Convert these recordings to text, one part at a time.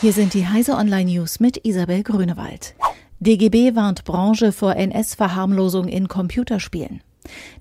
Hier sind die Heise Online News mit Isabel Grünewald. DGB warnt Branche vor NS-Verharmlosung in Computerspielen.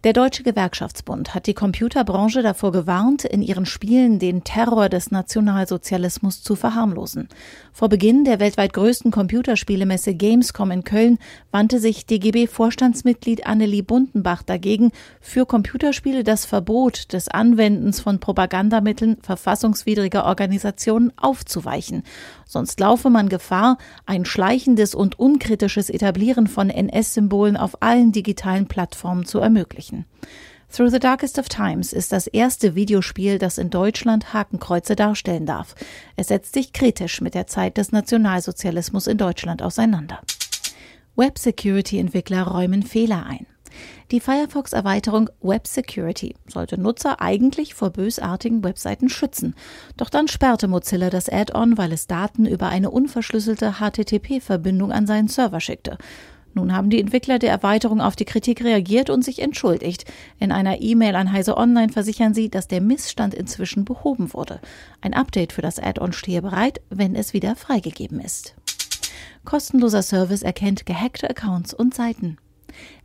Der Deutsche Gewerkschaftsbund hat die Computerbranche davor gewarnt, in ihren Spielen den Terror des Nationalsozialismus zu verharmlosen. Vor Beginn der weltweit größten Computerspielemesse Gamescom in Köln wandte sich DGB-Vorstandsmitglied Annelie Bundenbach dagegen, für Computerspiele das Verbot des Anwendens von Propagandamitteln verfassungswidriger Organisationen aufzuweichen. Sonst laufe man Gefahr, ein schleichendes und unkritisches Etablieren von NS-Symbolen auf allen digitalen Plattformen zu ermöglichen. Through the Darkest of Times ist das erste Videospiel, das in Deutschland Hakenkreuze darstellen darf. Es setzt sich kritisch mit der Zeit des Nationalsozialismus in Deutschland auseinander. Web Security Entwickler räumen Fehler ein. Die Firefox-Erweiterung Web Security sollte Nutzer eigentlich vor bösartigen Webseiten schützen. Doch dann sperrte Mozilla das Add-on, weil es Daten über eine unverschlüsselte HTTP-Verbindung an seinen Server schickte. Nun haben die Entwickler der Erweiterung auf die Kritik reagiert und sich entschuldigt. In einer E-Mail an Heise Online versichern sie, dass der Missstand inzwischen behoben wurde. Ein Update für das Add-on stehe bereit, wenn es wieder freigegeben ist. Kostenloser Service erkennt gehackte Accounts und Seiten.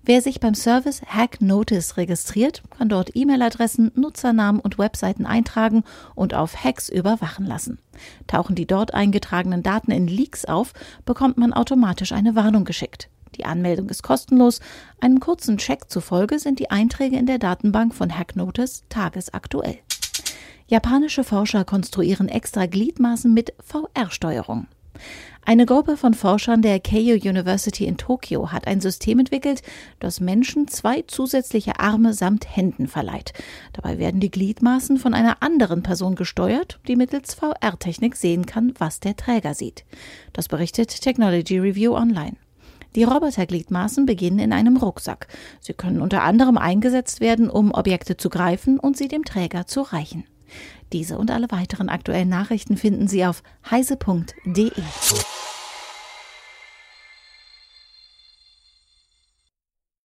Wer sich beim Service Hack Notice registriert, kann dort E-Mail-Adressen, Nutzernamen und Webseiten eintragen und auf Hacks überwachen lassen. Tauchen die dort eingetragenen Daten in Leaks auf, bekommt man automatisch eine Warnung geschickt. Die Anmeldung ist kostenlos. Einem kurzen Check zufolge sind die Einträge in der Datenbank von Hacknotice tagesaktuell. Japanische Forscher konstruieren extra Gliedmaßen mit VR-Steuerung. Eine Gruppe von Forschern der Keio University in Tokio hat ein System entwickelt, das Menschen zwei zusätzliche Arme samt Händen verleiht. Dabei werden die Gliedmaßen von einer anderen Person gesteuert, die mittels VR-Technik sehen kann, was der Träger sieht. Das berichtet Technology Review Online. Die Robotergliedmaßen beginnen in einem Rucksack. Sie können unter anderem eingesetzt werden, um Objekte zu greifen und sie dem Träger zu reichen. Diese und alle weiteren aktuellen Nachrichten finden Sie auf heise.de.